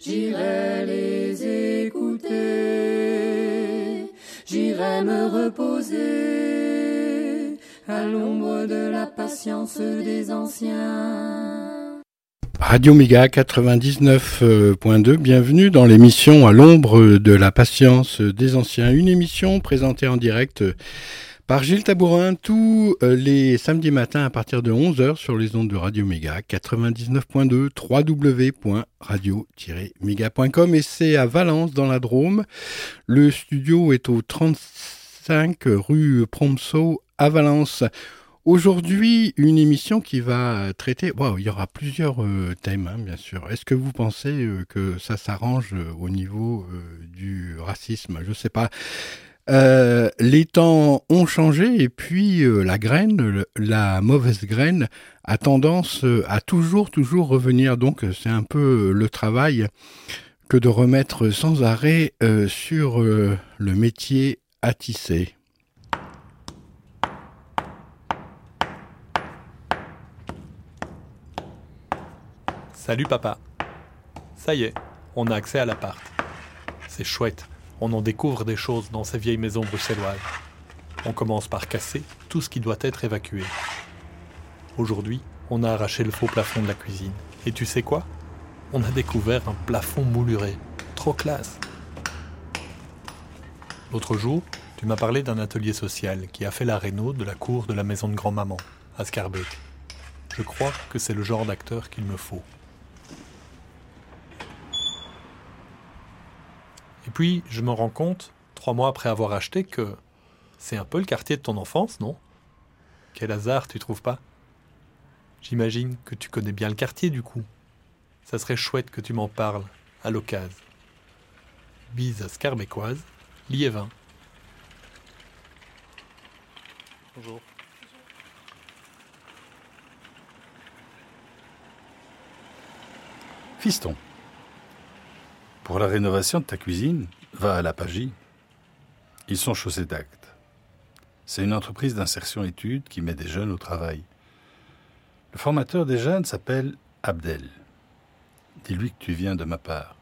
J'irai les écouter, j'irai me reposer à l'ombre de la patience des anciens. Radio Méga 99.2, bienvenue dans l'émission À l'ombre de la patience des anciens, une émission présentée en direct par Gilles Tabourin tous les samedis matins à partir de 11h sur les ondes de Radio Méga 99.2 www.radio-méga.com et c'est à Valence dans la Drôme. Le studio est au 35 rue Promso à Valence. Aujourd'hui, une émission qui va traiter. Wow, il y aura plusieurs euh, thèmes, hein, bien sûr. Est-ce que vous pensez euh, que ça s'arrange euh, au niveau du racisme? Je ne sais pas. Les temps ont changé et puis la graine, la mauvaise graine, a tendance à toujours, toujours revenir. Donc, c'est un peu le travail que de remettre sans arrêt sur le métier à tisser. Salut papa. Ça y est, on a accès à l'appart. C'est chouette, on en découvre des choses dans ces vieilles maisons bruxelloises. On commence par casser tout ce qui doit être évacué. Aujourd'hui, on a arraché le faux plafond de la cuisine. Et tu sais quoi? On a découvert un plafond mouluré. Trop classe. L'autre jour, tu m'as parlé d'un atelier social qui a fait la réno de la cour de la maison de grand-maman, à Scarbeck. Je crois que c'est le genre d'acteur qu'il me faut. Et puis, je me rends compte, trois mois après avoir acheté, que c'est un peu le quartier de ton enfance, non? Quel hasard, tu trouves pas? J'imagine que tu connais bien le quartier, du coup. Ça serait chouette que tu m'en parles, à l'occasion. Bise scarbécoise, Liévin. Bonjour. Fiston, pour la rénovation de ta cuisine, va à la Pagie. Ils sont chaussés d'actes. C'est une entreprise d'insertion études qui met des jeunes au travail. Le formateur des jeunes s'appelle Abdel. Dis-lui que tu viens de ma part.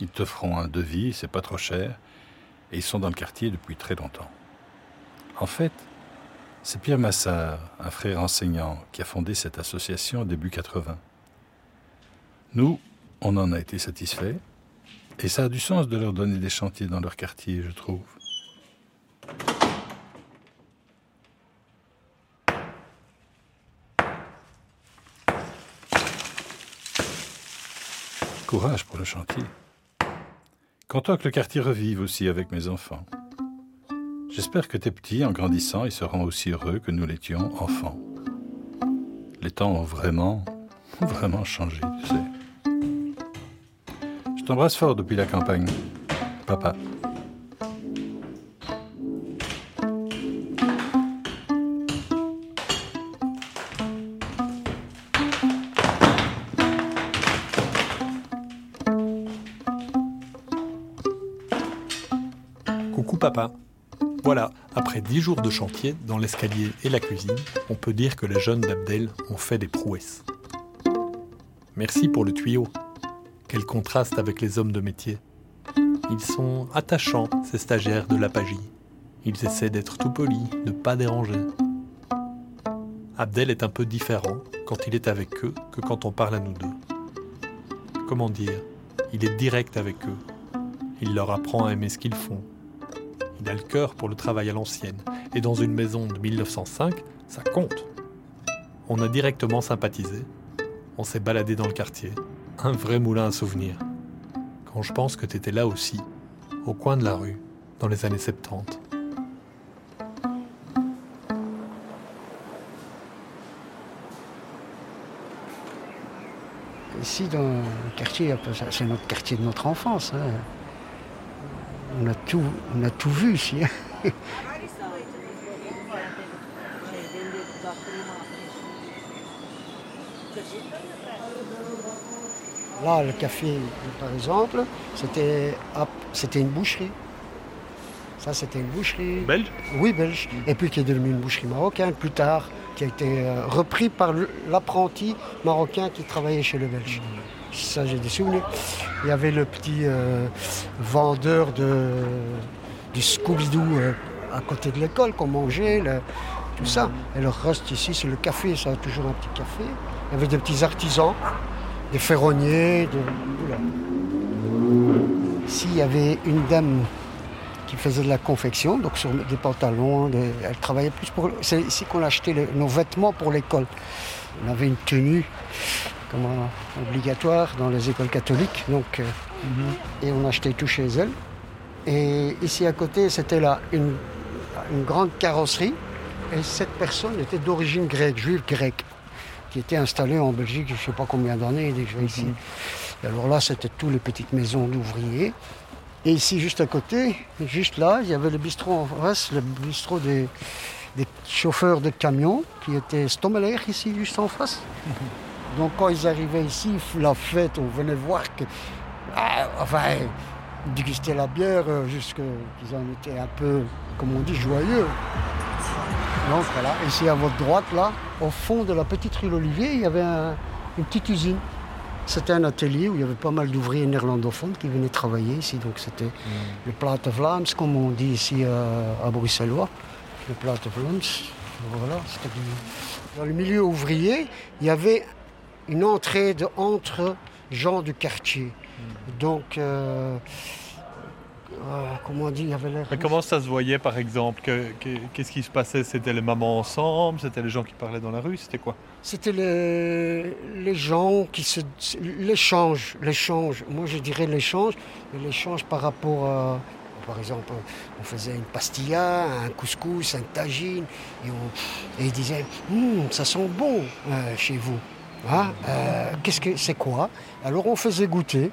Ils te feront un devis, c'est pas trop cher, et ils sont dans le quartier depuis très longtemps. En fait, c'est Pierre Massard, un frère enseignant, qui a fondé cette association au début 80. Nous, on en a été satisfaits, et ça a du sens de leur donner des chantiers dans leur quartier, je trouve. Courage pour le chantier. Content que le quartier revive aussi avec mes enfants. J'espère que tes petits, en grandissant, ils seront aussi heureux que nous l'étions enfants. Les temps ont vraiment, vraiment changé, tu sais. Je t'embrasse fort depuis la campagne. Papa. Coucou papa. Voilà, après dix jours de chantier dans l'escalier et la cuisine, on peut dire que les jeunes d'Abdel ont fait des prouesses. Merci pour le tuyau. Quel contraste avec les hommes de métier. Ils sont attachants, ces stagiaires de l'Apagie. Ils essaient d'être tout polis, de pas déranger. Abdel est un peu différent quand il est avec eux que quand on parle à nous deux. Comment dire Il est direct avec eux. Il leur apprend à aimer ce qu'ils font. Il a le cœur pour le travail à l'ancienne. Et dans une maison de 1905, ça compte. On a directement sympathisé. On s'est baladé dans le quartier. Un vrai moulin à souvenirs. Quand je pense que t'étais là aussi, au coin de la rue, dans les années 70. Ici, dans le quartier, c'est notre quartier de notre enfance. hein. On, a tout, on a tout vu ici. Là, le café, par exemple, c'était une boucherie. Ça, c'était une boucherie. Belge? Oui, belge. Et puis qui est devenue une boucherie marocaine plus tard, qui a été euh, repris par l'apprenti marocain qui travaillait chez le belge. Ça, j'ai des souvenirs. Il y avait le petit euh, vendeur de, du Scooby-Doo euh, à côté de l'école qu'on mangeait, le- tout ça. Et le reste ici, c'est le café, ça a toujours un petit café. Il y avait des petits artisans, des ferronniers, de... oula. Ici, il y avait une dame qui faisait de la confection, donc sur des pantalons. des- Elle travaillait plus pour. C'est ici qu'on achetait les- nos vêtements pour l'école. On avait une tenue comment, obligatoire dans les écoles catholiques, donc euh, et on achetait tout chez elle. Et ici à côté, c'était là une, une grande carrosserie. Et cette personne était d'origine grecque, juive grecque, qui était installée en Belgique, je ne sais pas combien d'années déjà ici. Et alors là, c'était toutes les petites maisons d'ouvriers. Et ici, juste à côté, juste là, il y avait le bistrot en face, le bistrot des, des chauffeurs de camions, qui était Stommeler ici, juste en face. Donc quand ils arrivaient ici, la fête, on venait voir que... ah, enfin, déguster la bière, euh, jusque qu'ils en étaient un peu, comme on dit, joyeux. Donc voilà, ici à votre droite, là, au fond de la petite rue l'Olivier, il y avait un- une petite usine. C'était un atelier où il y avait pas mal d'ouvriers néerlandophones qui venaient travailler ici. Donc c'était le Plate Vlaams, comme on dit ici à, à Bruxellois. Le Plate Vlaams. Voilà, c'était du- Dans le milieu ouvrier, il y avait une entrée de, entre gens du quartier. Donc, euh, euh, comment on dit, il y avait l'air. Mais comment ça se voyait par exemple Que- que- Qu'est-ce qui se passait? C'était les mamans ensemble? C'était les gens qui parlaient dans la rue? C'était quoi? C'était les, les gens qui se. L'échange, l'échange. Moi, je dirais l'échange. L'échange par rapport à. Par exemple, on faisait une pastilla, un couscous, un tagine, et, on, et ils disaient Hum, Ça sent bon euh, chez vous. Hein Euh, Qu'est-ce que c'est quoi? Alors, on faisait goûter.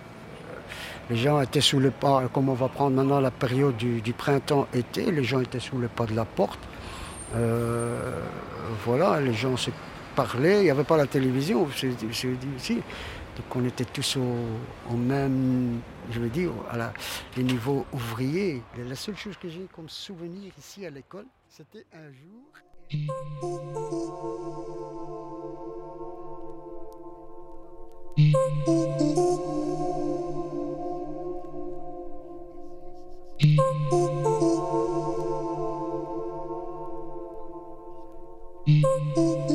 Les gens étaient sous le pas, comme on va prendre maintenant la période du, printemps-été, les gens étaient sous le pas de la porte. Euh, voilà, les gens se parlaient, il n'y avait pas la télévision, c'est ici. Donc on était tous au, même, je veux dire, à la, les la seule chose que j'ai comme souvenir ici à l'école, c'était un jour. Mm-hmm.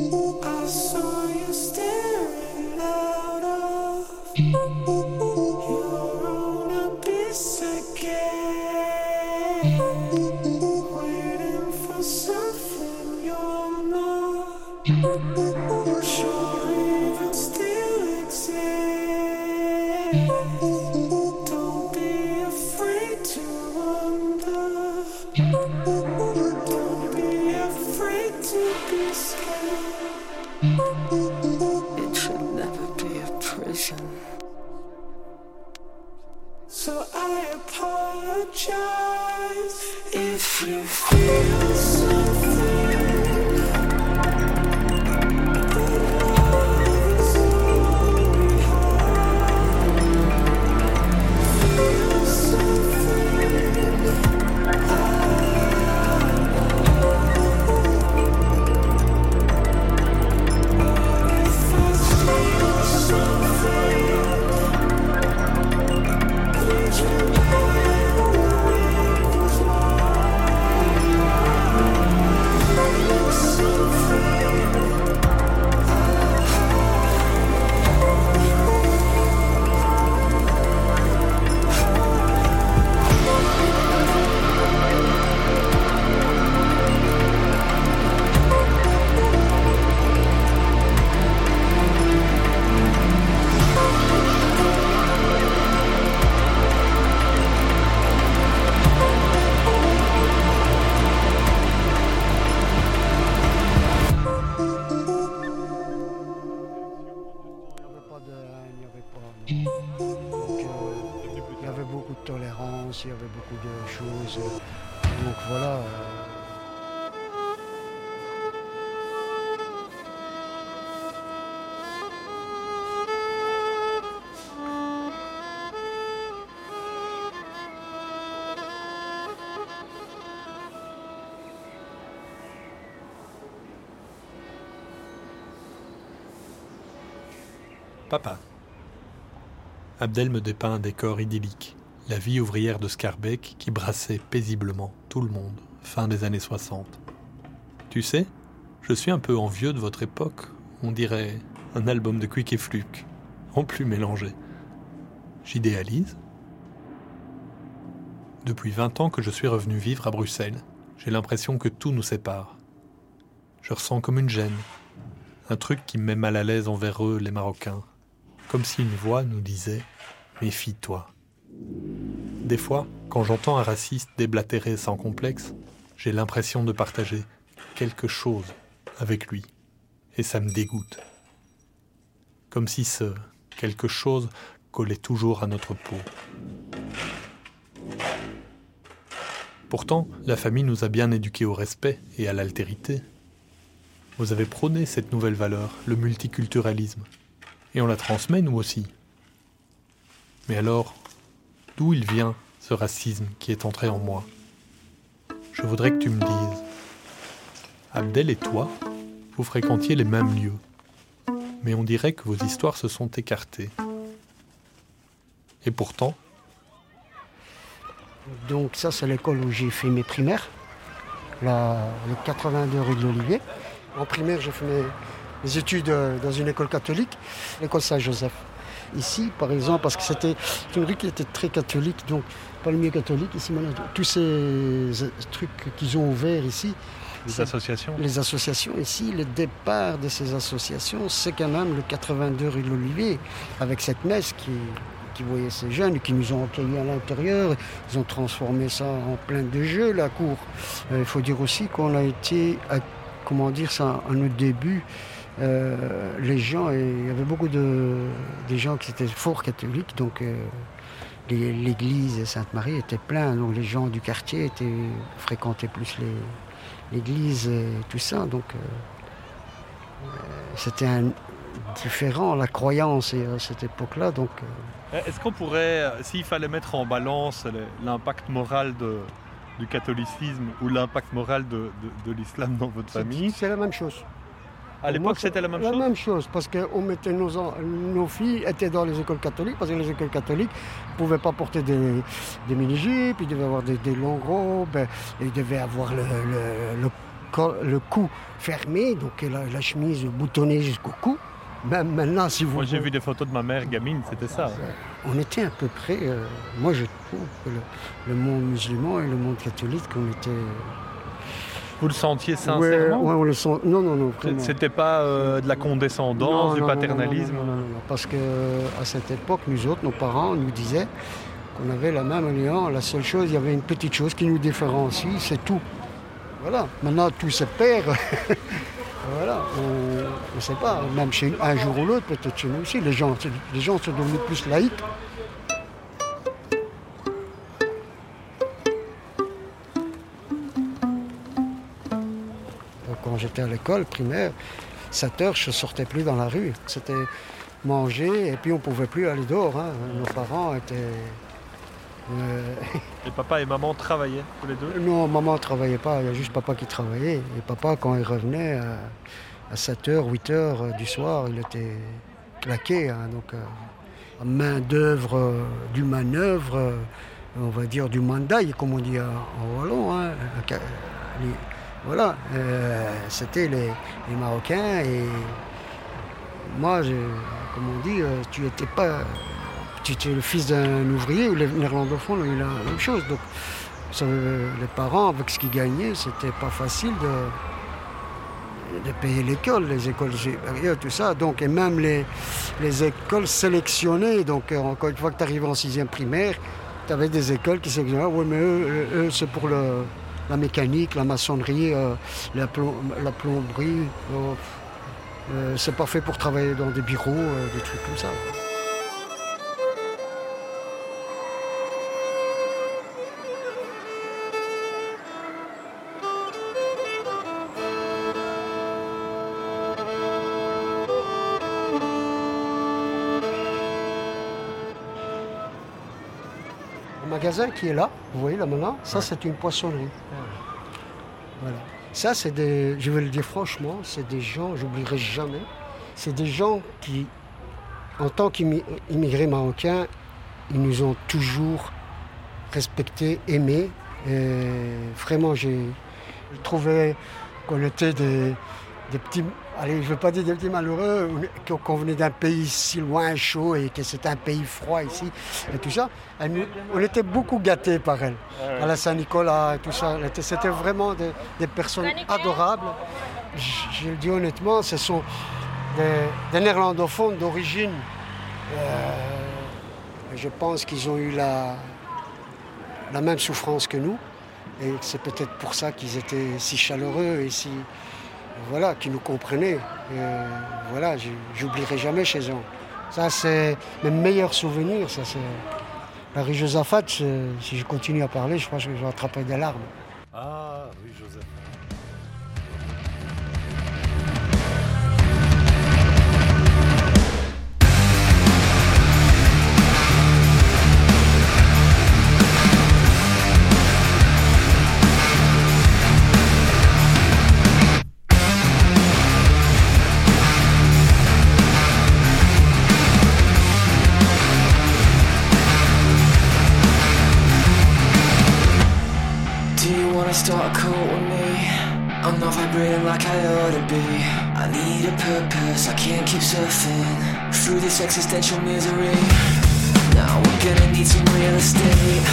il y avait beaucoup de tolérance, il y avait beaucoup de choses. Donc voilà. Euh, Abdel me dépeint un décor idyllique, la vie ouvrière de Scarbeck qui brassait paisiblement tout le monde, fin des années 60. Tu sais, je suis un peu envieux de votre époque, on dirait un album de Quick et Fluke, en plus mélangé. J'idéalise Depuis 20 ans que je suis revenu vivre à Bruxelles, j'ai l'impression que tout nous sépare. Je ressens comme une gêne, un truc qui me met mal à l'aise envers eux, les Marocains. Comme si une voix nous disait Méfie-toi. Des fois, quand j'entends un raciste déblatérer sans complexe, j'ai l'impression de partager quelque chose avec lui. Et ça me dégoûte. Comme si ce quelque chose collait toujours à notre peau. Pourtant, la famille nous a bien éduqués au respect et à l'altérité. Vous avez prôné cette nouvelle valeur, le multiculturalisme. Et on la transmet nous aussi. Mais alors, d'où il vient ce racisme qui est entré en moi? Je voudrais que tu me dises. Abdel et toi, vous fréquentiez les mêmes lieux. Mais on dirait que vos histoires se sont écartées. Et pourtant, Donc ça, c'est l'école où j'ai fait mes primaires, la, le 82 rue de l'Olivier. En primaire, j'ai fait mes, mes études euh, dans une école catholique, l'école Saint-Joseph. Ici, par exemple, parce que c'était une rue qui était très catholique, donc pas le mieux catholique. Ici, maintenant, tous ces euh, trucs qu'ils ont ouverts ici, les associations les associations ici, le départ de ces associations, c'est quand même le 82 rue de l'Olivier, avec cette messe qui, qui voyait ces jeunes, qui nous ont accueillis à l'intérieur. Ils ont transformé ça en plein de jeux, la cour. Euh, Il faut dire aussi qu'on a été, à- comment dire ça, à nos débuts, les gens, il y avait beaucoup de des gens qui étaient fort catholiques, donc euh, l'église Sainte-Marie était pleine, donc les gens du quartier étaient, fréquentaient plus l'église et tout ça. Donc euh, euh, c'était différent la croyance à cette époque-là. Donc euh, Est-ce qu'on pourrait, euh, s'il fallait mettre en balance l'impact moral de- du catholicisme ou l'impact moral de, de- de l'islam dans votre famille, c'est la même chose. À l'époque c'était la même La chose même chose, parce qu'on mettait nos, nos filles étaient dans les écoles catholiques, parce que les écoles catholiques ne pouvaient pas porter des, des mini-jupes, ils devaient avoir des, des longues robes, ils devaient avoir le, le, le col- le cou fermé, donc la, la chemise boutonnée jusqu'au cou. Même maintenant, si vous Moi j'ai vu des photos de ma mère gamine, c'était ça. on était à peu près, euh, moi je trouve que le, le monde musulman et le monde catholique, on était... Vous le sentiez sincèrement ouais, on le sent. Non, non, non. C'était pas euh, de la condescendance, Non, du non, paternalisme non, non, non, non, non, Parce que à cette époque, nous autres, nos parents nous disaient qu'on avait la même alliance. La seule chose, il y avait une petite chose qui nous différencie, c'est tout. Voilà. Maintenant, tout se perd. voilà. On ne sait pas. Même chez un jour ou l'autre, peut-être chez nous aussi, les gens, les gens sont devenus plus laïcs. J'étais à l'école primaire, 7 heures, je ne sortais plus dans la rue. C'était manger et puis on ne pouvait plus aller dehors. hein. Nos parents étaient... euh, Et papa et maman travaillaient tous les deux? Non, maman ne travaillait pas, il y a juste papa qui travaillait. Et papa, quand il revenait à, à 7h, 8h du soir, il était claqué. hein. donc, euh, main d'œuvre, euh, du manœuvre, euh, on va dire du mandaille, comme on dit en, en wallon. hein. Euh, les- voilà, euh, c'était les, Marocains et moi, comme on dit, euh, tu étais pas. Tu étais le fils d'un ouvrier ou les néerlandophones, il a la même chose. Donc, euh, les parents, avec ce qu'ils gagnaient, c'était pas facile de, payer l'école, les écoles supérieures, tout ça. Donc, et même les, les écoles sélectionnées. Donc, encore une fois que tu arrives en sixième primaire, tu avais des écoles qui sélectionnaient. Oui, mais eux, eux, c'est pour le, la mécanique, la maçonnerie, euh, la, plom- la plomberie. euh, euh, c'est pas fait pour travailler dans des bureaux, euh, des trucs comme ça. Magasin qui est là, vous voyez là maintenant, ça c'est une poissonnerie. Voilà. Ça c'est des, je vais le dire franchement, c'est des gens, j'oublierai jamais, c'est des gens qui en tant qu'immigrés marocains, ils nous ont toujours respectés, aimés. Et vraiment, j'ai je trouvais qu'on était des, des petits, allez, je ne veux pas dire des petits malheureux, qu'on venait d'un pays si loin, chaud, et que c'était un pays froid ici, et tout ça. Elle on était beaucoup gâtés par elle, à la Saint-Nicolas et tout ça. C'était vraiment des, des personnes adorables. Je, je le dis honnêtement, ce sont des, des néerlandophones d'origine. Euh, je pense qu'ils ont eu la, la même souffrance que nous. Et c'est peut-être pour ça qu'ils étaient si chaleureux et si. Voilà, qu'ils nous comprenaient. Voilà, j'oublierai jamais chez eux. Ça, c'est mes meilleurs souvenirs. Ça, c'est. La rue Josaphat, si je continue à parler, je pense que je vais attraper des larmes. Ah, be. I need a purpose, I can't keep surfing through this existential misery. Now we're gonna need some real estate.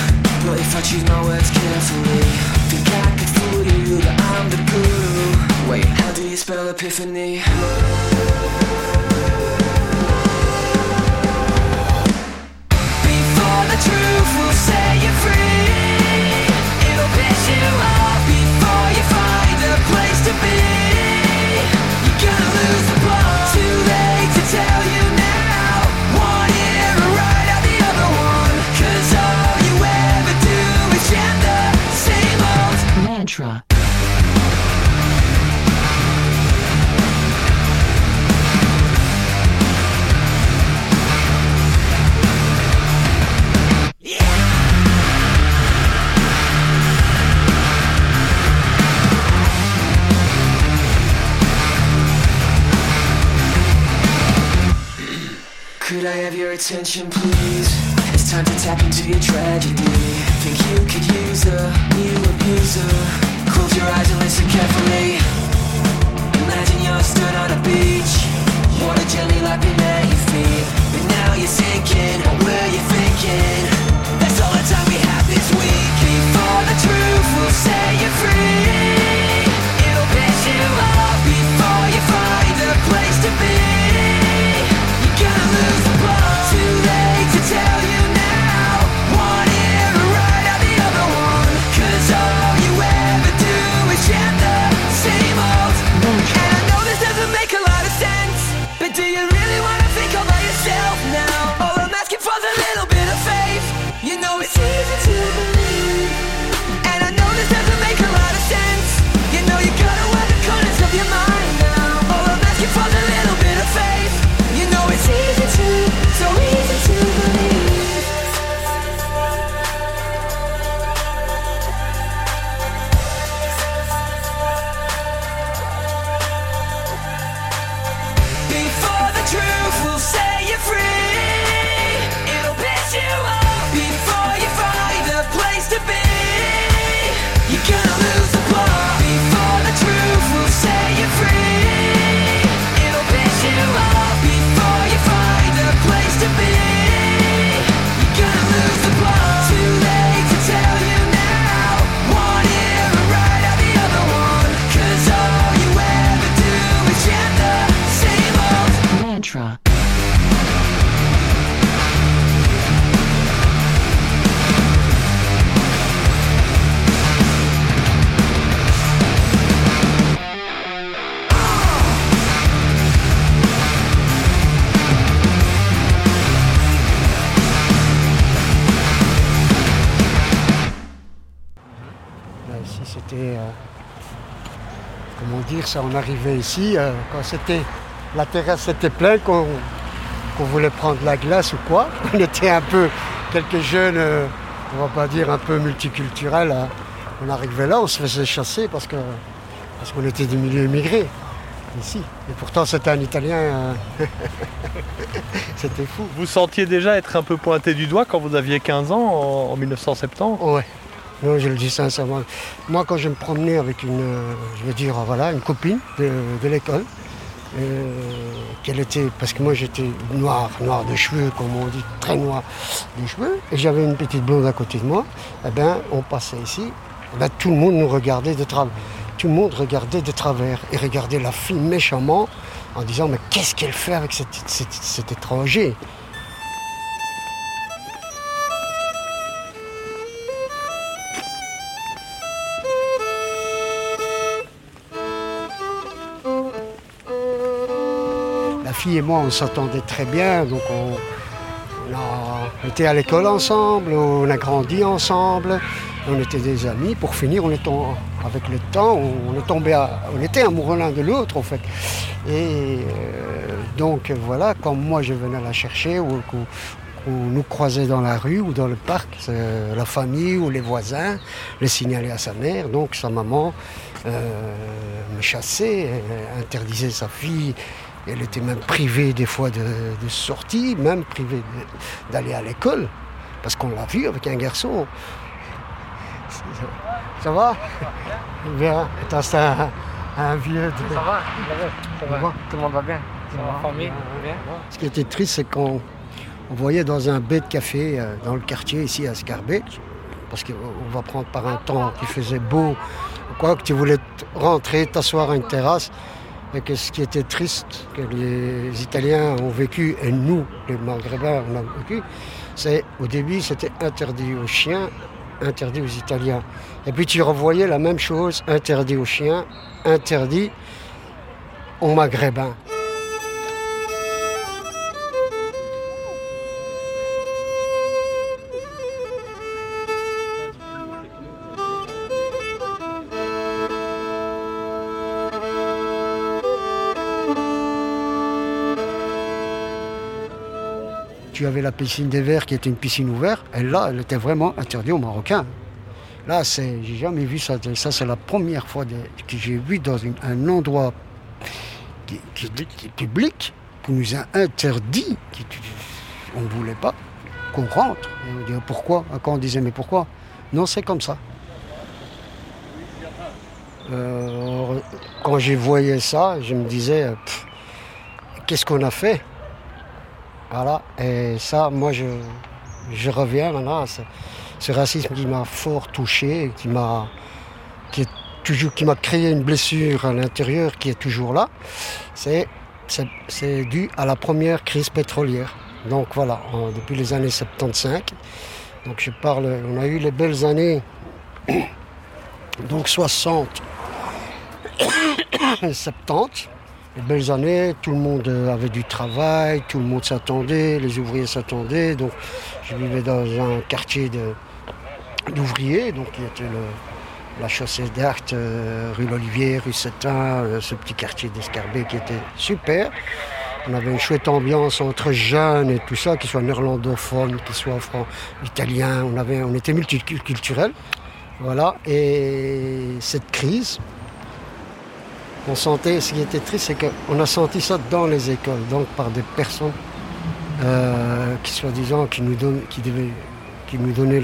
But if I choose my words carefully, think I could fool you that I'm the guru. Wait, how do you spell epiphany? Before the truth will set you free attention, please? It's time to tap into your tragedy. Think you could use a new abuser? Close your eyes and listen carefully. Imagine you're stood on a beach. Water gently lapping at your feet. But now you're sinking. What were you thinking? That's all the time we have this week. Before the truth will set you free. On arrivait ici, euh, quand c'était. La terrasse était pleine, qu'on qu'on voulait prendre la glace ou quoi. On était un peu. Quelques jeunes, euh, on va pas dire un peu multiculturels. hein. On arrivait là, on se faisait chasser parce que parce qu'on était des milieux immigrés. ici. Et pourtant, c'était un Italien. euh, c'était fou. Vous sentiez déjà être un peu pointé du doigt quand vous aviez 15 ans en, en 1970 Ouais. Non, je le dis sincèrement. Moi, quand je me promenais avec une, euh, je dire, voilà, une copine de, l'école, euh, qu'elle était, parce que moi j'étais noir, noir de cheveux, comme on dit, très noir de cheveux, et j'avais une petite blonde à côté de moi, eh ben, on passait ici, eh ben, tout le monde nous regardait de travers. Tout le monde regardait de travers et regardait la fille méchamment en disant mais qu'est-ce qu'elle fait avec cet étranger? Et moi, on s'entendait très bien, donc on, on a été à l'école ensemble, on a grandi ensemble, on était des amis. Pour finir, on est tom- avec le temps, on, est tombé, on était amoureux l'un de l'autre en fait. Et euh, donc voilà, quand moi je venais la chercher ou qu'on nous croisait dans la rue ou dans le parc, c'est la famille ou les voisins le signalaient à sa mère, donc sa maman euh, me chassait, interdisait sa fille elle était même privée des fois de, de sortie, même privée d'aller à l'école, parce qu'on l'a vu avec un garçon. Ça, va Bien. C'est un, un vieux de... Ça va, ça va, tout le monde va bien. Ça va, famille, bien. Ce qui était triste, c'est qu'on on voyait dans un baie de café euh, dans le quartier ici à Scarbeck, parce qu'on va prendre par un temps qui faisait beau, ou quoi, que tu voulais rentrer, t'asseoir à une terrasse, et que ce qui était triste, que les Italiens ont vécu, et nous, les Maghrébins, on a vécu, c'est au début c'était interdit aux chiens, interdit aux Italiens. Et puis tu revoyais la même chose, interdit aux chiens, interdit aux Maghrébins. Tu avais la piscine des Verts qui était une piscine ouverte, et là, elle était vraiment interdite aux Marocains. Là, c'est, j'ai jamais vu ça. Ça, c'est la première fois de- que j'ai vu dans une- un endroit qui, qui- qui est public, qu'on nous a interdit, qui- on ne voulait pas qu'on rentre. Et on disait pourquoi? Quand on disait mais pourquoi? Non, c'est comme ça. Euh, quand j'ai voyé ça, je me disais, pff, qu'est-ce qu'on a fait? Voilà, et ça, moi, je, reviens maintenant à ce, racisme qui m'a fort touché, qui m'a qui est toujours qui m'a créé une blessure à l'intérieur qui est toujours là. C'est dû à la première crise pétrolière. Donc voilà, depuis les années 75. Donc je parle, on a eu les belles années, donc 60, 70. Les belles années, tout le monde avait du travail, tout le monde s'attendait, les ouvriers s'attendaient. Donc je vivais dans un quartier d'ouvriers, donc qui était le- la chaussée d'Arc, euh, rue l'Olivier, rue Setin, euh, ce petit quartier d'Escarbet qui était super. On avait une chouette ambiance entre jeunes et tout ça, qu'ils soient néerlandophones, qu'ils soient fran- italiens. On, on était multiculturels. Voilà. Et cette crise, on sentait, ce qui était triste, c'est qu'on a senti ça dans les écoles, donc par des personnes euh, qui soi-disant qui nous donnent, qui qui nous donnaient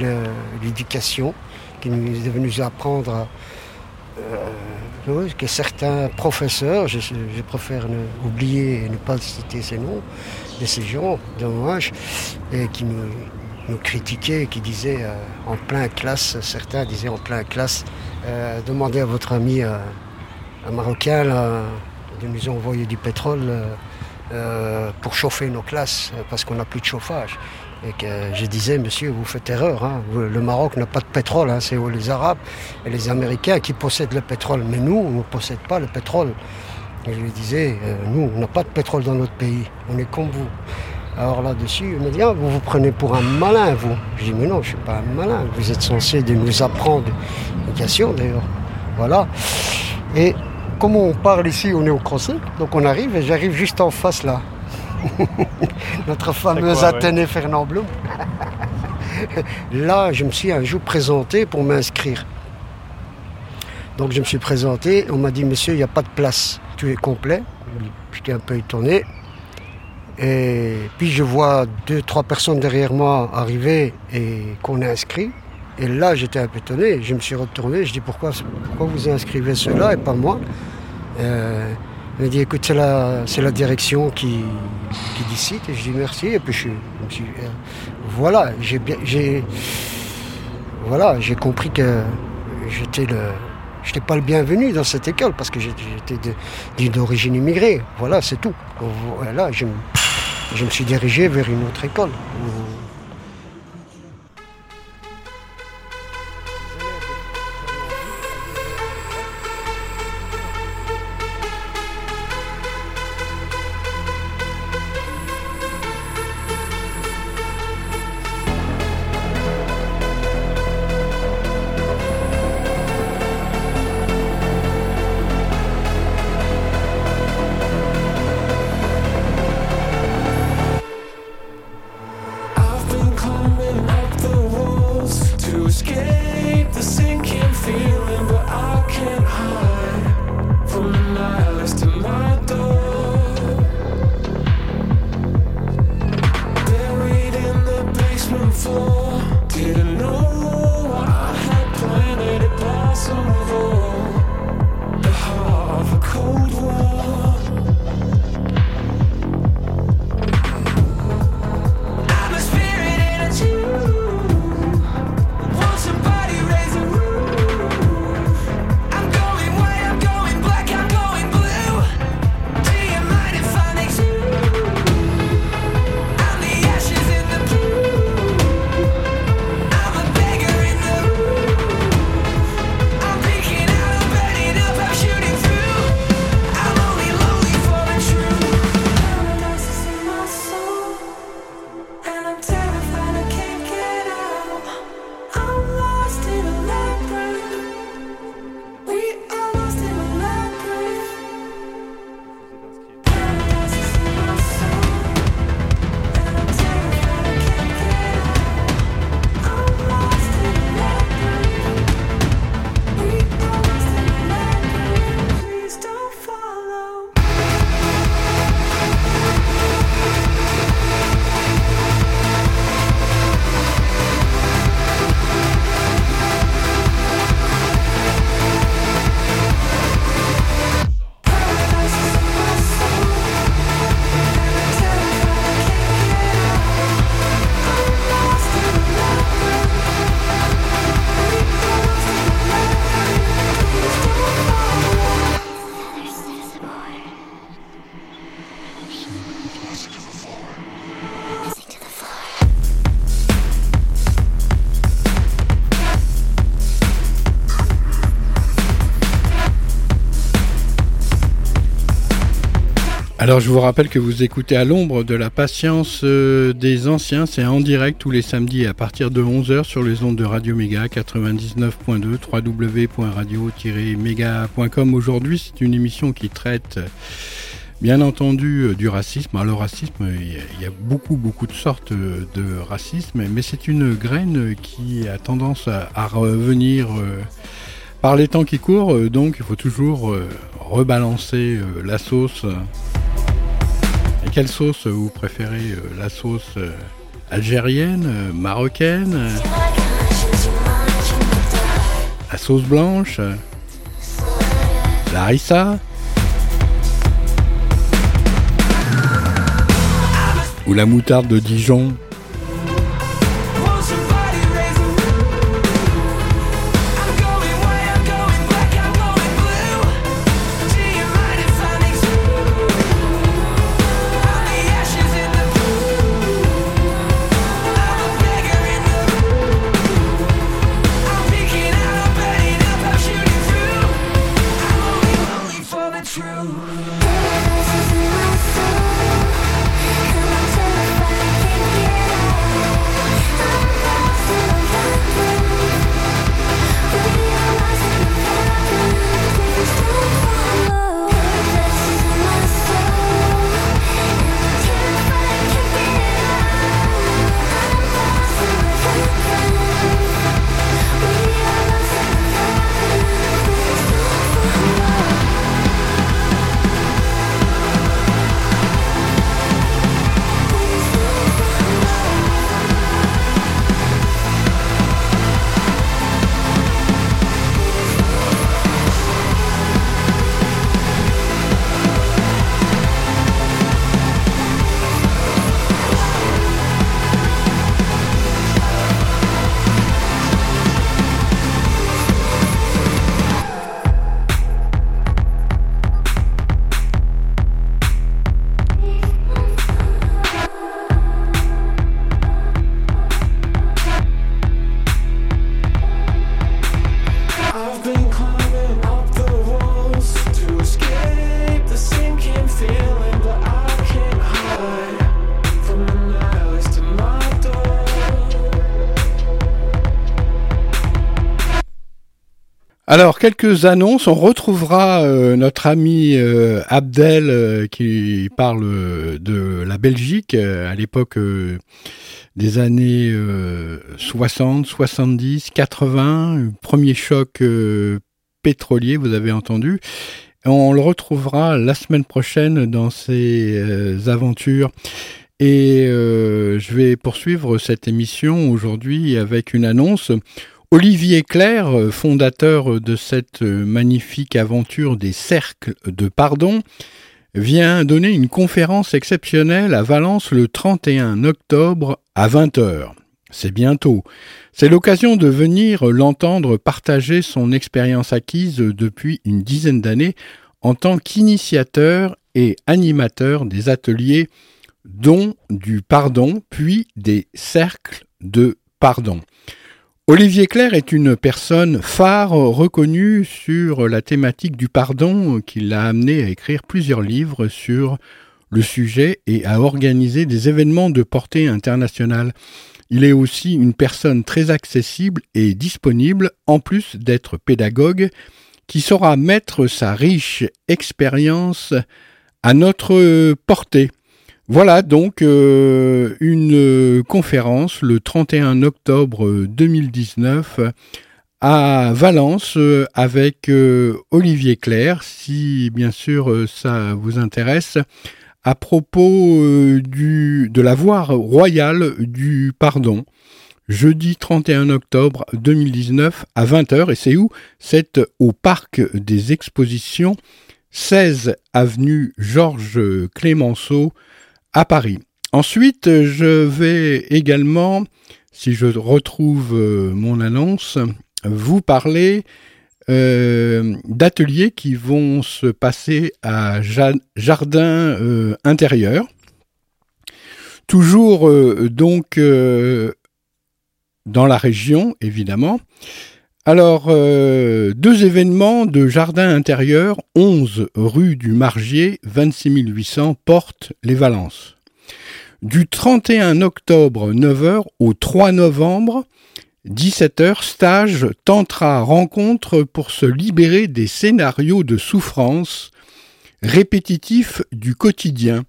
l'éducation, qui nous devaient nous apprendre euh, que certains professeurs, je, préfère oublier et ne pas citer ces noms, de ces gens, dommage, et qui nous, critiquaient, qui disaient euh, en plein classe, certains disaient en plein classe, demandez à votre ami un Marocain là, nous envoyer du pétrole euh, euh, pour chauffer nos classes, euh, parce qu'on n'a plus de chauffage. Et que je disais, monsieur, vous faites erreur. hein. Le Maroc n'a pas de pétrole. hein. C'est les Arabes et les Américains qui possèdent le pétrole. Mais nous, on ne possède pas le pétrole. Et je lui disais, nous, on n'a pas de pétrole dans notre pays. On est comme vous. Alors là-dessus, il me dit, Ah, vous vous prenez pour un malin, vous. Je dis, mais non, je ne suis pas un malin. Vous êtes censé de nous apprendre l'éducation, d'ailleurs. Voilà. Et comme on parle ici, on est au Crocet. Donc on arrive et j'arrive juste en face là. Notre fameuse ouais. Athénée Fernand Blum. Là, je me suis un jour présenté pour m'inscrire Donc je me suis présenté, on m'a dit monsieur, il n'y a pas de place, tout est complet. J'étais un peu étonné. Et puis je vois deux, trois personnes derrière moi arriver et qu'on est inscrit. Et là, j'étais un peu étonné. Je me suis retourné. Je dis pourquoi, pourquoi vous inscrivez ceux-là et pas moi? Euh, Il m'a dit écoute, c'est la, direction qui, décide. Et je dis merci. Et puis je, me suis. euh, voilà, j'ai voilà, j'ai compris que j'étais le. Pas le bienvenu dans cette école parce que j'étais d'une origine immigrée. Voilà, c'est tout. Voilà, je, me- suis dirigé vers une autre école. Alors je vous rappelle que vous écoutez à l'ombre de la patience euh, des anciens, c'est en direct tous les samedis à partir de 11h sur les ondes de Radio Méga 99.2 www.radio-méga.com. Aujourd'hui c'est une émission qui traite bien entendu euh, du racisme. Alors le racisme, il y a- beaucoup beaucoup de sortes euh, de racisme, mais c'est une graine qui a tendance à, revenir par les temps qui courent, donc il faut toujours rebalancer la sauce. Et quelle sauce vous préférez euh, La sauce euh, algérienne, euh, marocaine, euh, la sauce blanche, euh, la harissa? Ou la moutarde de Dijon? Alors, quelques annonces. On retrouvera euh, notre ami euh, Abdel euh, qui parle de la Belgique à l'époque des années euh, 60, 70, 80, euh, premier choc pétrolier, vous avez entendu. On le retrouvera la semaine prochaine dans ses aventures. Et je vais poursuivre cette émission aujourd'hui avec une annonce. Olivier Claire, fondateur de cette magnifique aventure des cercles de pardon, vient donner une conférence exceptionnelle à Valence le 31 octobre à 20h. C'est bientôt. C'est l'occasion de venir l'entendre partager son expérience acquise depuis une dizaine d'années en tant qu'initiateur et animateur des ateliers dont du pardon, puis des cercles de pardon. Olivier Claire est une personne phare reconnue sur la thématique du pardon qui l'a amené à écrire plusieurs livres sur le sujet et à organiser des événements de portée internationale. Il est aussi une personne très accessible et disponible, en plus d'être pédagogue, qui saura mettre sa riche expérience à notre portée. Voilà donc euh, une conférence le 31 octobre 2019 à Valence euh, avec euh, Olivier Claire, si bien sûr euh, ça vous intéresse, à propos euh, de la voie royale du pardon. Jeudi 31 octobre 2019 à 20h. Et c'est où? C'est au parc des expositions 16 avenue Georges Clémenceau à Paris. Ensuite, je vais également, si je retrouve euh, mon annonce, vous parler euh, d'ateliers qui vont se passer à Ja- Jardin euh, intérieur. Toujours donc dans la région, évidemment. Alors, euh, deux événements de jardin intérieur, 11 rue du Margier, 26 800, Porte les Valences. Du 31 octobre, 9h, au 3 novembre, 17h, stage Tantra rencontre pour se libérer des scénarios de souffrance répétitifs du quotidien.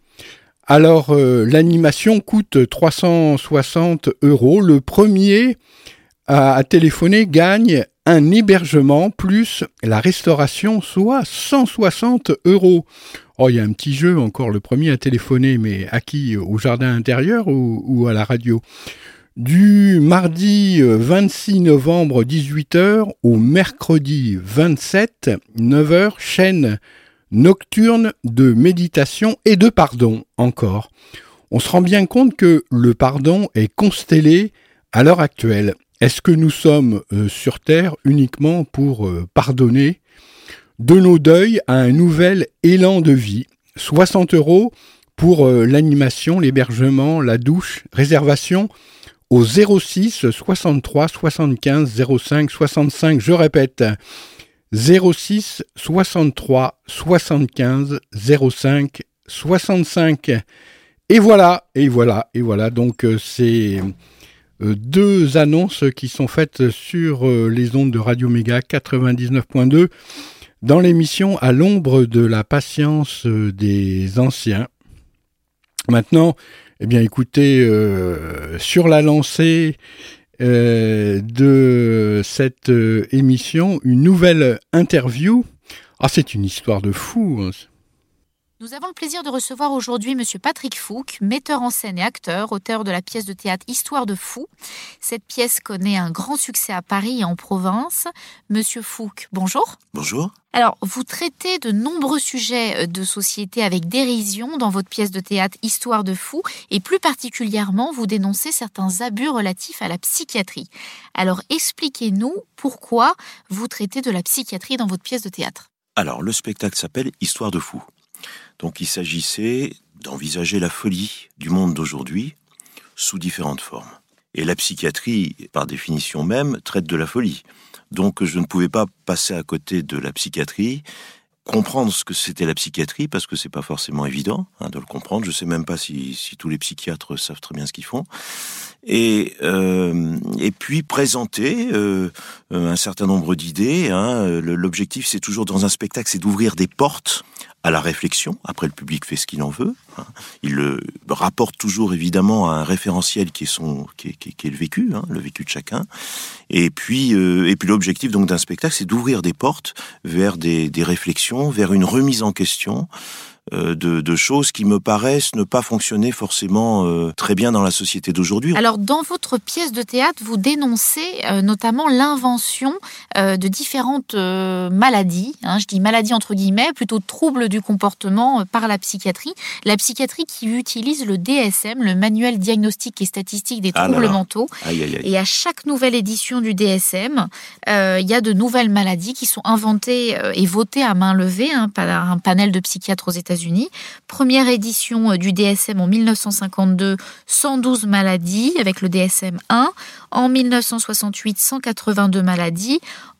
Alors, euh, l'animation coûte 360 euros. Le premier à, téléphoner gagne un hébergement plus la restauration, soit 160 euros. Oh, il y a un petit jeu encore, le premier à téléphoner, mais à qui Au jardin intérieur ou, ou à la radio? Du mardi euh, 26 novembre 18h au mercredi 27 9h, chaîne nocturne de méditation et de pardon encore. On se rend bien compte que le pardon est constellé à l'heure actuelle. Est-ce que nous sommes euh, sur Terre uniquement pour euh, pardonner de nos deuils à un nouvel élan de vie? 60 euros pour euh, l'animation, l'hébergement, la douche, réservation au 06 63 75 05 65. Je répète, 06 63 75 05 65. Et voilà, et voilà, et voilà. Donc c'est deux annonces qui sont faites sur euh, les ondes de Radio Méga 99.2 dans l'émission À l'ombre de la patience euh, des anciens. Maintenant, eh bien écoutez, euh, sur la lancée euh, de cette euh, émission, une nouvelle interview. Ah, c'est une histoire de fou. hein. Nous avons le plaisir de recevoir aujourd'hui Monsieur Patrick Fouque, metteur en scène et acteur, auteur de la pièce de théâtre Histoire de fou. Cette pièce connaît un grand succès à Paris et en province. Monsieur Fouque, bonjour. Bonjour. Alors, vous traitez de nombreux sujets euh, de société avec dérision dans votre pièce de théâtre Histoire de fou, et plus particulièrement, vous dénoncez certains abus relatifs à la psychiatrie. Alors, expliquez-nous pourquoi vous traitez de la psychiatrie dans votre pièce de théâtre. Alors, le spectacle s'appelle Histoire de fou. Donc, il s'agissait d'envisager la folie du monde d'aujourd'hui sous différentes formes. Et la psychiatrie, par définition même, traite de la folie. Donc, je ne pouvais pas passer à côté de la psychiatrie comprendre ce que c'était la psychiatrie parce que c'est pas forcément évident hein, de le comprendre. Je sais même pas si, tous les psychiatres savent très bien ce qu'ils font. Et euh, puis présenter euh, un certain nombre d'idées. Hein. L'objectif, c'est toujours dans un spectacle, c'est d'ouvrir des portes à la réflexion. Après, le public fait ce qu'il en veut. Hein. Il le rapporte toujours évidemment à un référentiel qui est son, qui est, qui est, le vécu, hein, le vécu de chacun. Et puis, euh, et puis l'objectif donc d'un spectacle, c'est d'ouvrir des portes vers des, des réflexions, vers une remise en question de, de, choses qui me paraissent ne pas fonctionner forcément euh, très bien dans la société d'aujourd'hui. Alors, dans votre pièce de théâtre, vous dénoncez euh, notamment l'invention de différentes maladies. Hein, je dis maladies entre guillemets, plutôt troubles du comportement par la psychiatrie. La psychiatrie qui utilise le DSM, le manuel diagnostique et statistique des ah troubles mentaux. Et à chaque nouvelle édition du DSM, il y a de nouvelles maladies qui sont inventées et votées à main levée hein, par un panel de psychiatres aux États Première édition euh, du DSM en 1952, 112 maladies avec le DSM 1. En 1968, 182 maladies.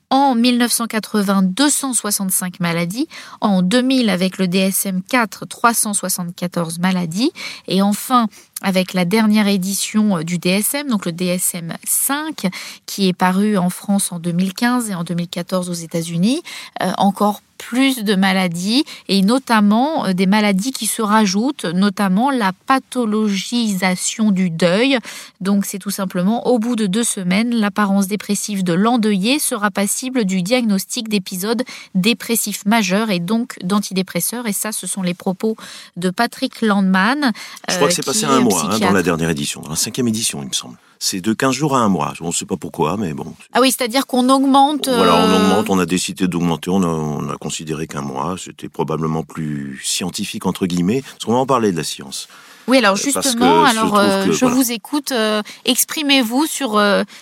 En 1980, 265 maladies. En 2000, avec le DSM 4, 374 maladies. Et enfin, avec la dernière édition euh, du DSM, donc le DSM 5, qui est paru en France en 2015 et en 2014 aux États-Unis, euh, encore plus de maladies et notamment euh, des maladies qui se rajoutent, notamment la pathologisation du deuil. Donc c'est tout simplement au bout de deux semaines, l'apparence dépressive de l'endeuillé sera passible du diagnostic d'épisodes dépressifs majeurs et donc d'antidépresseurs. Et ça, ce sont les propos de Patrick Landman. Je crois que c'est passé un mois hein, dans la dernière édition, dans la cinquième édition, il me semble c'est de 15 jours à un mois. On ne sait pas pourquoi, mais bon. Ah oui, c'est-à-dire qu'on augmente. Voilà, on euh, augmente. On a décidé d'augmenter. On a, considéré qu'un mois, c'était probablement plus scientifique entre guillemets, parce qu'on va en parler de la science. Oui, alors justement, alors euh, je, vous écoute. Euh, exprimez-vous sur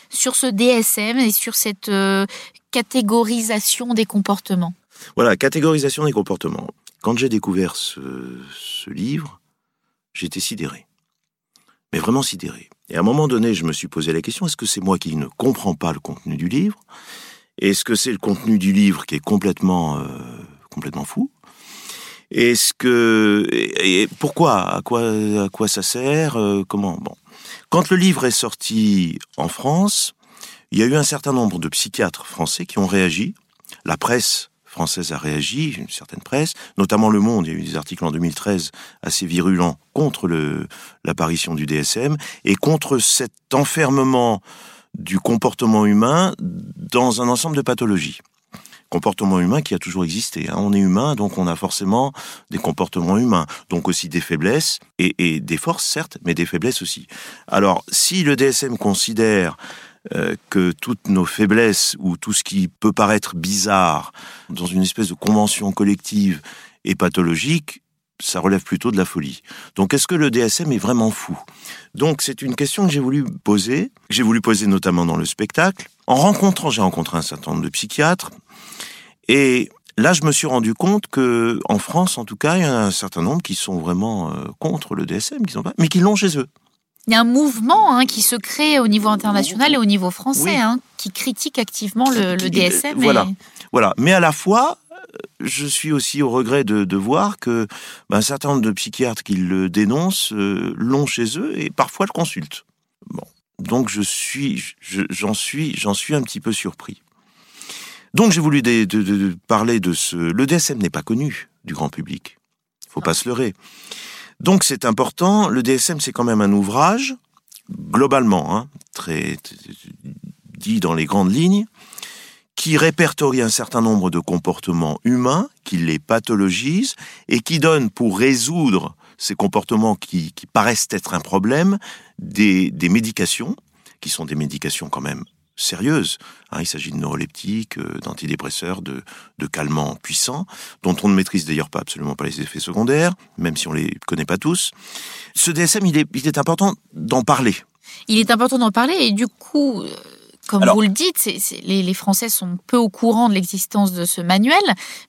sur ce DSM et sur cette catégorisation des comportements. Voilà, catégorisation des comportements. Quand j'ai découvert ce, ce livre, j'étais sidéré, mais vraiment sidéré. Et à un moment donné, je me suis posé la question, est-ce que c'est moi qui ne comprends pas le contenu du livre? Est-ce que c'est le contenu du livre qui est complètement, euh, complètement fou? Est-ce que et, pourquoi? À quoi à quoi ça sert? Euh, Comment? Bon, quand le livre est sorti en France, il y a eu un certain nombre de psychiatres français qui ont réagi. La presse française a réagi, une certaine presse, notamment Le Monde, il a eu des articles en 2013 assez virulents contre l'apparition du DSM et contre cet enfermement du comportement humain dans un ensemble de pathologies. Comportement humain qui a toujours existé. Hein. On est humain, donc on a forcément des comportements humains, donc aussi des faiblesses et des forces, certes, mais des faiblesses aussi. Alors, si le DSM considère euh, que toutes nos faiblesses ou tout ce qui peut paraître bizarre dans une espèce de convention collective et pathologique, ça relève plutôt de la folie. Donc est-ce que le DSM est vraiment fou? Donc c'est une question que j'ai voulu poser, que j'ai voulu poser notamment dans le spectacle. En rencontrant, j'ai rencontré un certain nombre de psychiatres, et là je me suis rendu compte que en France, en tout cas, il y en a un certain nombre qui sont vraiment euh, contre le DSM, qui sont pas, mais qui l'ont chez eux. Il y a un mouvement hein, qui se crée au niveau international et au niveau français, hein, qui critique activement le, DSM. Voilà, voilà. Mais à la fois, je suis aussi au regret de, voir que ben, un certain nombre de psychiatres qui le dénoncent euh, l'ont chez eux et parfois le consultent. Bon, donc je suis, j'en suis, j'en suis un petit peu surpris. Donc j'ai voulu de, parler de ce. Le DSM n'est pas connu du grand public. Faut pas se leurrer. Donc c'est important. Le DSM, c'est quand même un ouvrage, globalement, hein, très dit dans les grandes lignes, qui répertorie un certain nombre de comportements humains, qui les pathologise et qui donne pour résoudre ces comportements qui, paraissent être un problème des, des médications, qui sont des médications quand même sérieuse. Hein, il s'agit de neuroleptiques, euh, d'antidépresseurs, de, de calmants puissants, dont on ne maîtrise d'ailleurs pas absolument pas les effets secondaires, même si on les connaît pas tous. Ce DSM, il est, il est important d'en parler. Il est important d'en parler et du coup, euh, comme vous le dites, les, les, Français sont peu au courant de l'existence de ce manuel,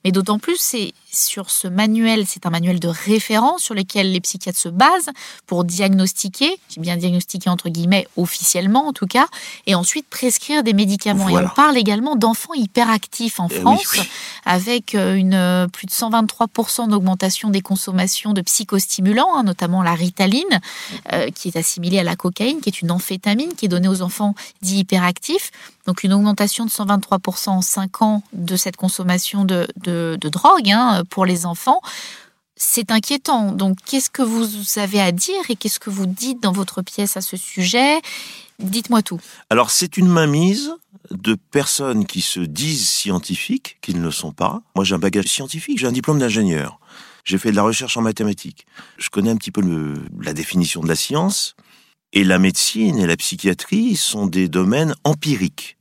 mais d'autant plus, c'est sur ce manuel, c'est un manuel de référence sur lequel les psychiatres se basent pour diagnostiquer, j'ai bien diagnostiqué entre guillemets officiellement en tout cas, et ensuite prescrire des médicaments. Voilà. Et on parle également d'enfants hyperactifs en Eh France, oui. avec euh, une euh, plus de 123% d'augmentation des consommations de psychostimulants, hein, notamment la ritaline, euh, qui est assimilée à la cocaïne, qui est une amphétamine qui est donnée aux enfants dits hyperactifs. Donc une augmentation de 123% en 5 ans de cette consommation de, de, drogue hein, pour les enfants. C'est inquiétant. Donc qu'est-ce que vous avez à dire et qu'est-ce que vous dites dans votre pièce à ce sujet? Dites-moi tout. Alors c'est une mainmise de personnes qui se disent scientifiques, qui ne le sont pas. Moi j'ai un bagage scientifique, j'ai un diplôme d'ingénieur. J'ai fait de la recherche en mathématiques. Je connais un petit peu la définition de la science. Et la médecine et la psychiatrie sont des domaines empiriques.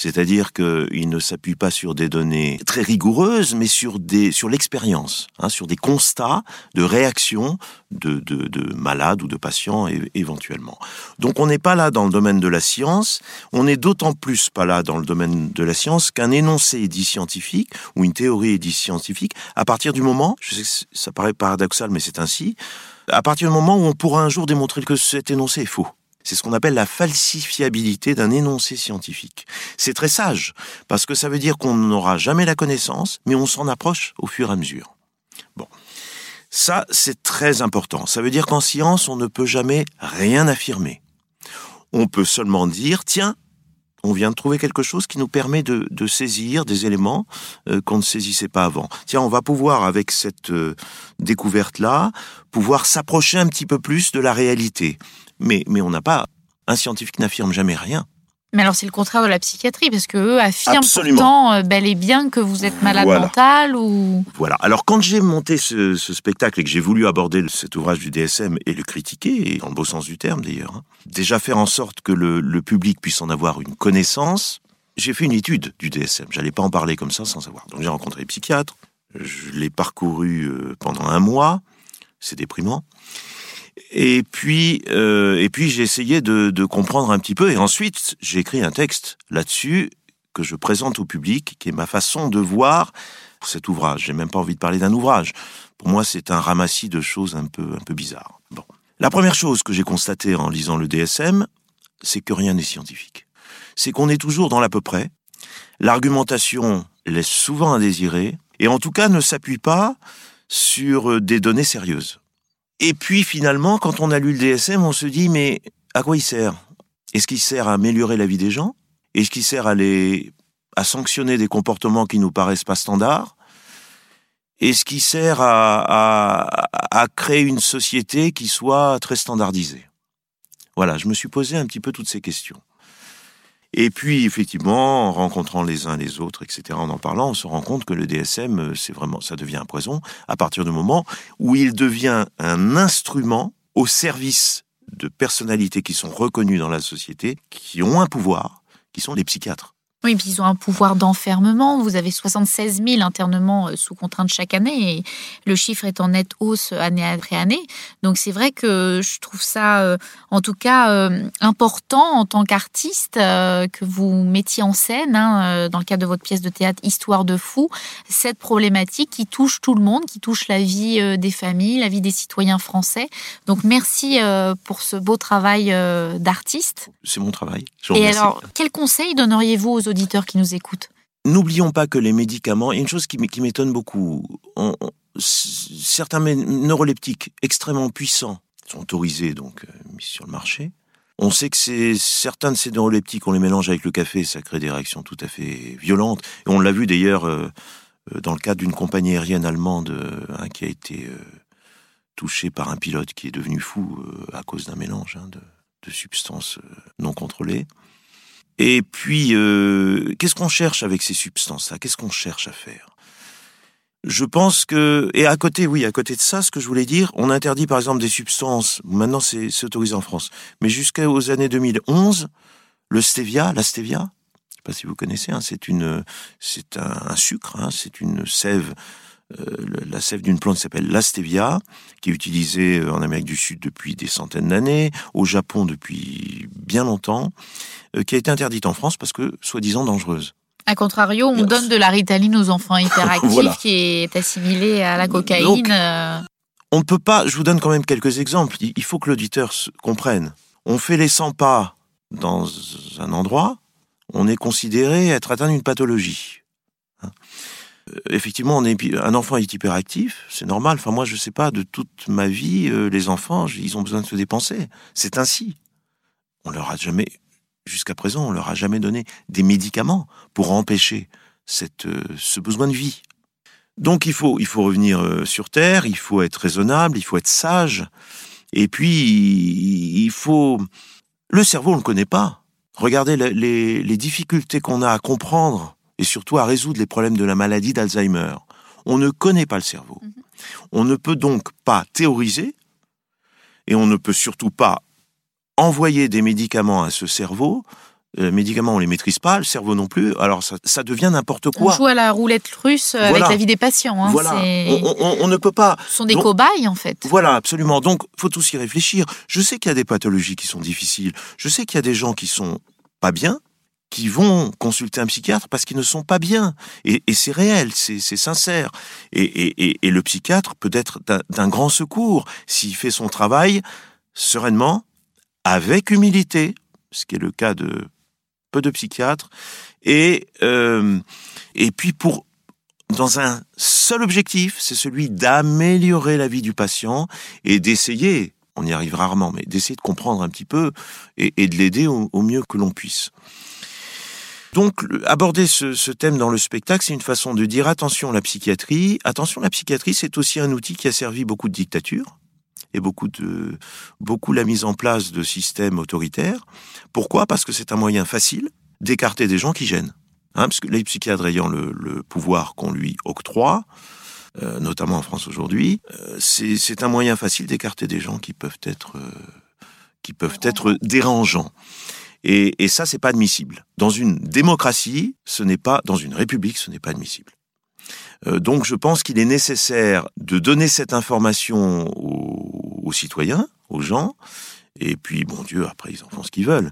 C'est-à-dire qu'ils ne s'appuient pas sur des données très rigoureuses, mais sur des sur l'expérience, hein, sur des constats de réactions de, de, de malades ou de patients éventuellement. Donc on n'est pas là dans le domaine de la science, on est d'autant plus pas là dans le domaine de la science qu'un énoncé dit scientifique ou une théorie dit scientifique à partir du moment, je sais que ça paraît paradoxal mais c'est ainsi, à partir du moment où on pourra un jour démontrer que cet énoncé est faux. C'est ce qu'on appelle la falsifiabilité d'un énoncé scientifique. C'est très sage, parce que ça veut dire qu'on n'aura jamais la connaissance, mais on s'en approche au fur et à mesure. Bon. Ça, c'est très important. Ça veut dire qu'en science, on ne peut jamais rien affirmer. On peut seulement dire, tiens, on vient de trouver quelque chose qui nous permet de, saisir des éléments euh, qu'on ne saisissait pas avant. Tiens, on va pouvoir, avec cette euh, découverte-là, pouvoir s'approcher un petit peu plus de la réalité. Mais, mais on n'a pas... Un scientifique n'affirme jamais rien. Mais alors c'est le contraire de la psychiatrie, parce que eux affirment Absolument. pourtant euh, bel et bien que vous êtes malade Voilà. mental ou... Voilà. Alors quand j'ai monté ce, ce spectacle et que j'ai voulu aborder cet ouvrage du DSM et le critiquer, et dans le beau sens du terme d'ailleurs, hein, déjà faire en sorte que le, le public puisse en avoir une connaissance, j'ai fait une étude du DSM. J'allais pas en parler comme ça sans savoir. Donc j'ai rencontré les psychiatres, je l'ai parcouru euh, pendant un mois, c'est déprimant. Et puis, euh, et puis j'ai essayé de, comprendre un petit peu. Et ensuite, j'ai écrit un texte là-dessus que je présente au public, qui est ma façon de voir cet ouvrage. J'ai même pas envie de parler d'un ouvrage. Pour moi, c'est un ramassis de choses un peu, un peu bizarres. Bon. La première chose que j'ai constatée en lisant le DSM, c'est que rien n'est scientifique. C'est qu'on est toujours dans l'à peu près. L'argumentation laisse souvent à désirer, et en tout cas ne s'appuie pas sur euh, des données sérieuses. Et puis finalement, quand on a lu le DSM, on se dit, mais à quoi il sert? Est-ce qu'il sert à améliorer la vie des gens? Est-ce qu'il sert à sanctionner des comportements qui nous paraissent pas standards? Est-ce qu'il sert à créer une société qui soit très standardisée? Voilà, je me suis posé un petit peu toutes ces questions. Et puis, effectivement, en rencontrant les uns les autres, etc., en en parlant, on se rend compte que le DSM, euh, c'est vraiment, ça devient un poison à partir du moment où il devient un instrument au service de personnalités qui sont reconnues dans la société, qui ont un pouvoir, qui sont les psychiatres. Oui, puis ils ont un pouvoir d'enfermement. Vous avez 76 000 internements euh, sous contrainte chaque année et le chiffre est en nette hausse année après année. Donc c'est vrai que je trouve ça, euh, en tout cas, euh, important en tant qu'artiste que vous mettiez en scène, hein, dans le cadre de votre pièce de théâtre Histoire de fou, cette problématique qui touche tout le monde, qui touche la vie des familles, la vie des citoyens français. Donc merci pour ce beau travail d'artiste. C'est mon travail. Je vous Et alors, quel conseil donneriez-vous aux auditeurs qui nous écoutent N'oublions pas que les médicaments, il y a une chose qui, m'étonne beaucoup, certains neuroleptiques extrêmement puissants sont autorisés, donc euh, mis sur le marché. On sait que certains de ces neuroleptiques, on les mélange avec le café, ça crée des réactions tout à fait violentes. On l'a vu d'ailleurs euh, euh, dans le cadre d'une compagnie aérienne allemande hein, qui a été touchée par un pilote qui est devenu fou à cause d'un mélange hein, de, substances non contrôlées. Et puis, euh, qu'est-ce qu'on cherche avec ces substances-là? Qu'est-ce qu'on cherche à faire? Je pense que... Et à côté, oui, à côté de ça, ce que je voulais dire, on interdit par exemple des substances, maintenant c'est autorisé en France, mais jusqu'aux années 2011, le stevia, la stevia, je sais pas si vous connaissez, hein, c'est un, sucre, hein, c'est une sève, la sève d'une plante qui s'appelle la stevia, qui est utilisée euh, en Amérique du Sud depuis des centaines d'années, au Japon depuis bien longtemps, euh, qui a été interdite en France parce que soi-disant dangereuse. A contrario, on donne de la ritaline aux enfants hyperactifs Voilà. qui est assimilée à la cocaïne. Donc, euh, On ne peut pas, je vous donne quand même quelques exemples, il faut que l'auditeur comprenne. On fait les 100 pas dans un endroit, on est considéré être atteint d'une pathologie. Euh, Effectivement, un enfant est hyperactif, c'est normal. Enfin, moi, je sais pas, de toute ma vie, euh, les enfants, ils ont besoin de se dépenser. C'est ainsi. On leur a jamais, jusqu'à présent, on leur a jamais donné des médicaments pour empêcher cette, euh, ce besoin de vie. Donc il faut, il faut revenir sur Terre, il faut être raisonnable, il faut être sage, et puis il faut... Le cerveau, on ne le connaît pas. Regardez le- les, les difficultés qu'on a à comprendre et surtout à résoudre les problèmes de la maladie d'Alzheimer. On ne connaît pas le cerveau. On ne peut donc pas théoriser et on ne peut surtout pas envoyer des médicaments à ce cerveau. Euh, Les médicaments, on les maîtrise pas, le cerveau non plus. Alors ça, ça devient n'importe on quoi. joue à la roulette russe euh, avec la vie des patients. hein, voilà, on, on- on ne peut pas. Ce sont des Donc- cobayes, en fait. Voilà, absolument. Donc, faut tous y réfléchir. Je sais qu'il y a des pathologies qui sont difficiles. Je sais qu'il y a des gens qui sont pas bien, qui vont consulter un psychiatre parce qu'ils ne sont pas bien. Et, c'est réel, c'est sincère. Et, le psychiatre peut être d'un- grand secours s'il fait son travail sereinement, avec humilité, ce qui est le cas de peu de psychiatres, et, euh, et puis pour dans un seul objectif, c'est celui d'améliorer la vie du patient et d'essayer, on y arrive rarement, mais d'essayer de comprendre un petit peu et, de l'aider au mieux que l'on puisse. Donc, aborder ce, ce thème dans le spectacle, c'est une façon de dire attention la psychiatrie. Attention, la psychiatrie, c'est aussi un outil qui a servi beaucoup de dictatures et beaucoup de beaucoup la mise en place de systèmes autoritaires. Pourquoi? Parce que c'est un moyen facile d'écarter des gens qui gênent. Hein, parce que les psychiatres ayant le, le pouvoir qu'on lui octroie, euh, notamment en France aujourd'hui, euh, c'est c'est un moyen facile d'écarter des gens qui peuvent être euh, qui peuvent être dérangeants. Et, et ça, c'est pas admissible. Dans une démocratie, ce n'est pas dans une république, ce n'est pas admissible. Euh, donc, je pense qu'il est nécessaire de donner cette information aux, aux citoyens, aux gens, et puis, bon Dieu, après, ils en font ce qu'ils veulent.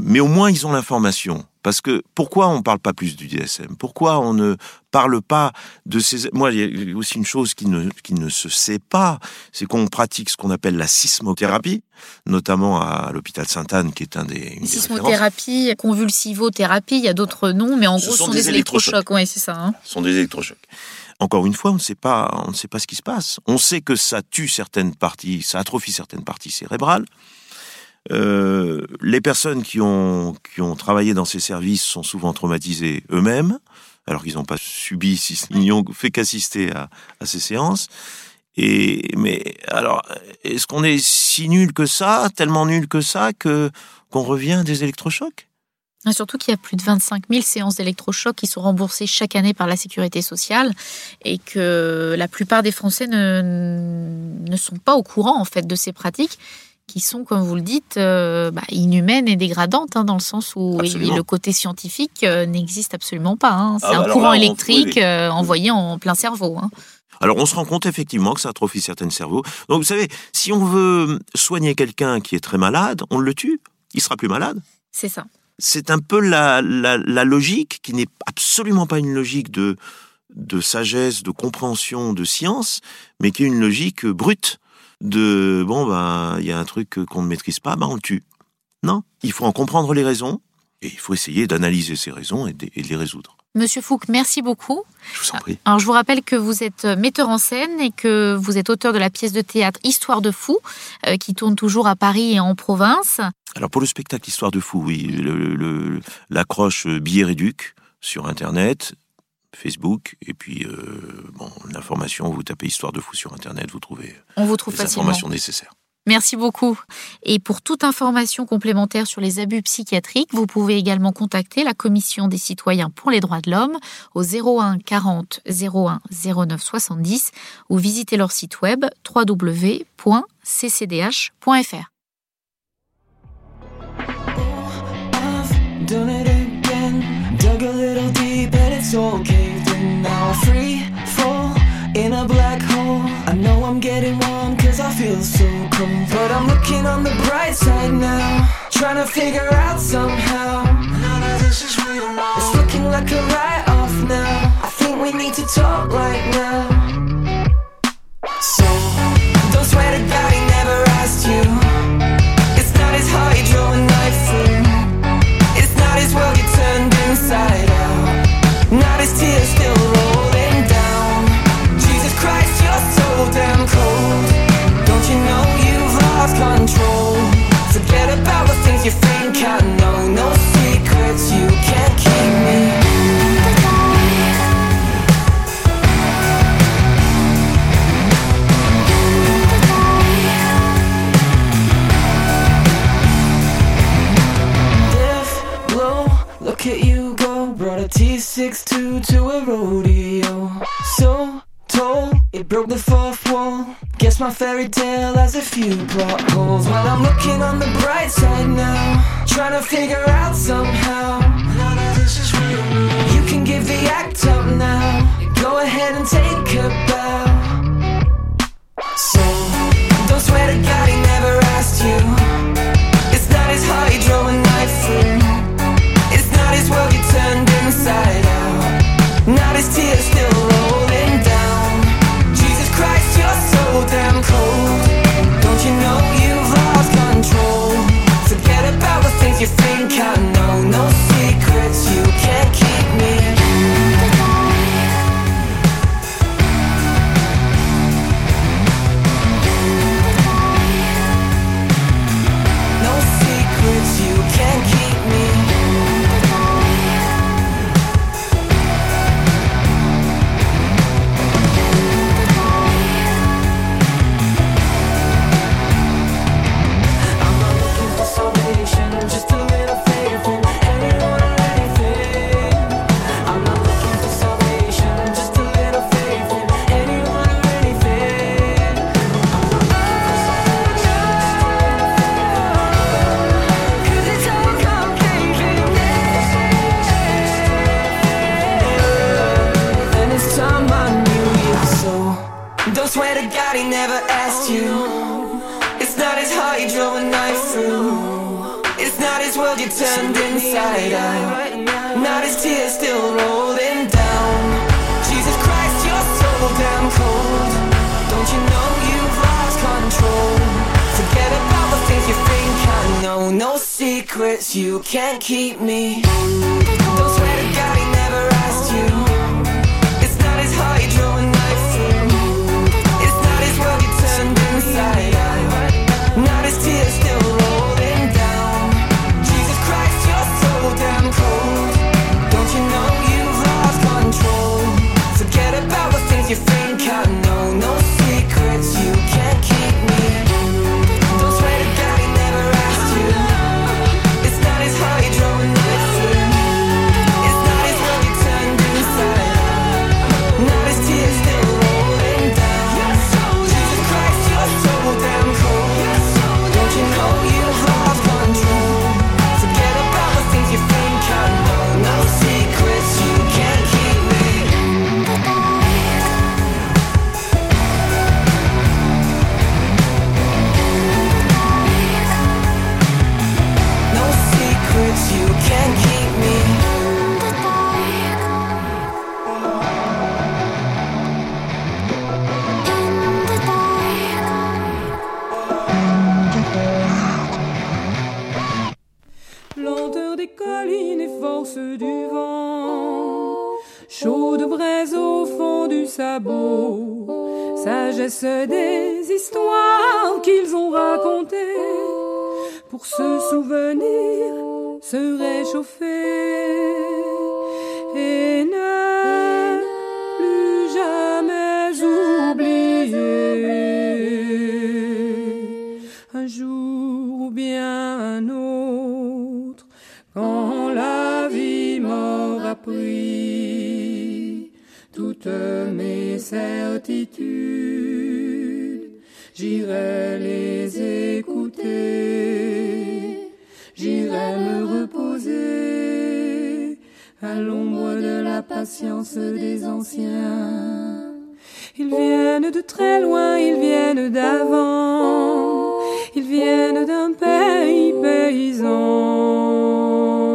Mais au moins, ils ont l'information. Parce que pourquoi on ne parle pas plus du DSM Pourquoi on ne parle pas de ces... Moi, il y a aussi une chose qui ne, qui ne se sait pas, c'est qu'on pratique ce qu'on appelle la sismothérapie, notamment à l'hôpital Sainte-Anne, qui est un des... une des références. Sismothérapie, convulsivothérapie, il y a d'autres noms, mais en Ce gros, ce sont sont des des électrochocs. Ouais, c'est ça. hein. Ce sont des électrochocs. Encore une fois, on ne sait pas, on ne sait pas ce qui se passe. On sait que ça tue certaines parties, ça atrophie certaines parties cérébrales. Euh, les personnes qui ont, qui ont travaillé dans ces services sont souvent traumatisées eux-mêmes, alors qu'ils n'ont pas subi, ils n'y ont fait qu'assister à, à ces séances. Et, mais alors, est-ce qu'on est si nul que ça, tellement nul que ça, que qu'on revient à des électrochocs? Et surtout qu'il y a plus de 25 000 séances d'électrochocs qui sont remboursées chaque année par la sécurité sociale et que la plupart des Français ne, ne sont pas au courant en fait de ces pratiques qui sont, comme vous le dites, euh, bah, inhumaines et dégradantes hein, dans le sens où le côté scientifique euh, n'existe absolument pas. hein. C'est Ah bah un alors courant là, électrique euh, envoyé en plein cerveau. hein. Alors on se rend compte effectivement que ça atrophie certains cerveaux. Donc vous savez, si on veut soigner quelqu'un qui est très malade, on le tue, il sera plus malade. C'est ça. C'est un peu la, la, la logique qui n'est absolument pas une logique de, de sagesse, de compréhension, de science, mais qui est une logique brute de bon ben il y a un truc qu'on ne maîtrise pas, ben on le tue. Non, il faut en comprendre les raisons et il faut essayer d'analyser ces raisons et de, et de les résoudre. Monsieur Fouque, merci beaucoup. Je vous en prie. Alors, je vous rappelle que vous êtes metteur en scène et que vous êtes auteur de la pièce de théâtre Histoire de fou, euh, qui tourne toujours à Paris et en province. Alors pour le spectacle Histoire de fou, oui, le- le- l'accroche euh, billet réduc sur Internet, Facebook, et puis euh, bon, l'information, vous tapez Histoire de fou sur Internet, vous trouvez On vous trouve les facilement. informations nécessaires. Merci beaucoup. Et pour toute information complémentaire sur les abus psychiatriques, vous pouvez également contacter la Commission des citoyens pour les droits de l'homme au 01 40 01 09 70 ou visiter leur site web www.ccdh.fr. I've done it again. Dug a little deep and it's all welcome, but I'm looking on the bright side now. Trying to figure out somehow. None of this is real now. It's looking like a write off now. I think we need to talk right now. broke the fourth wall. Guess my fairy tale has a few plot holes. Well, I'm looking on the bright side now, trying to figure out somehow. None of this is real. You can give the act up now. Go ahead and take a bow. So, don't swear to God, he never asked you.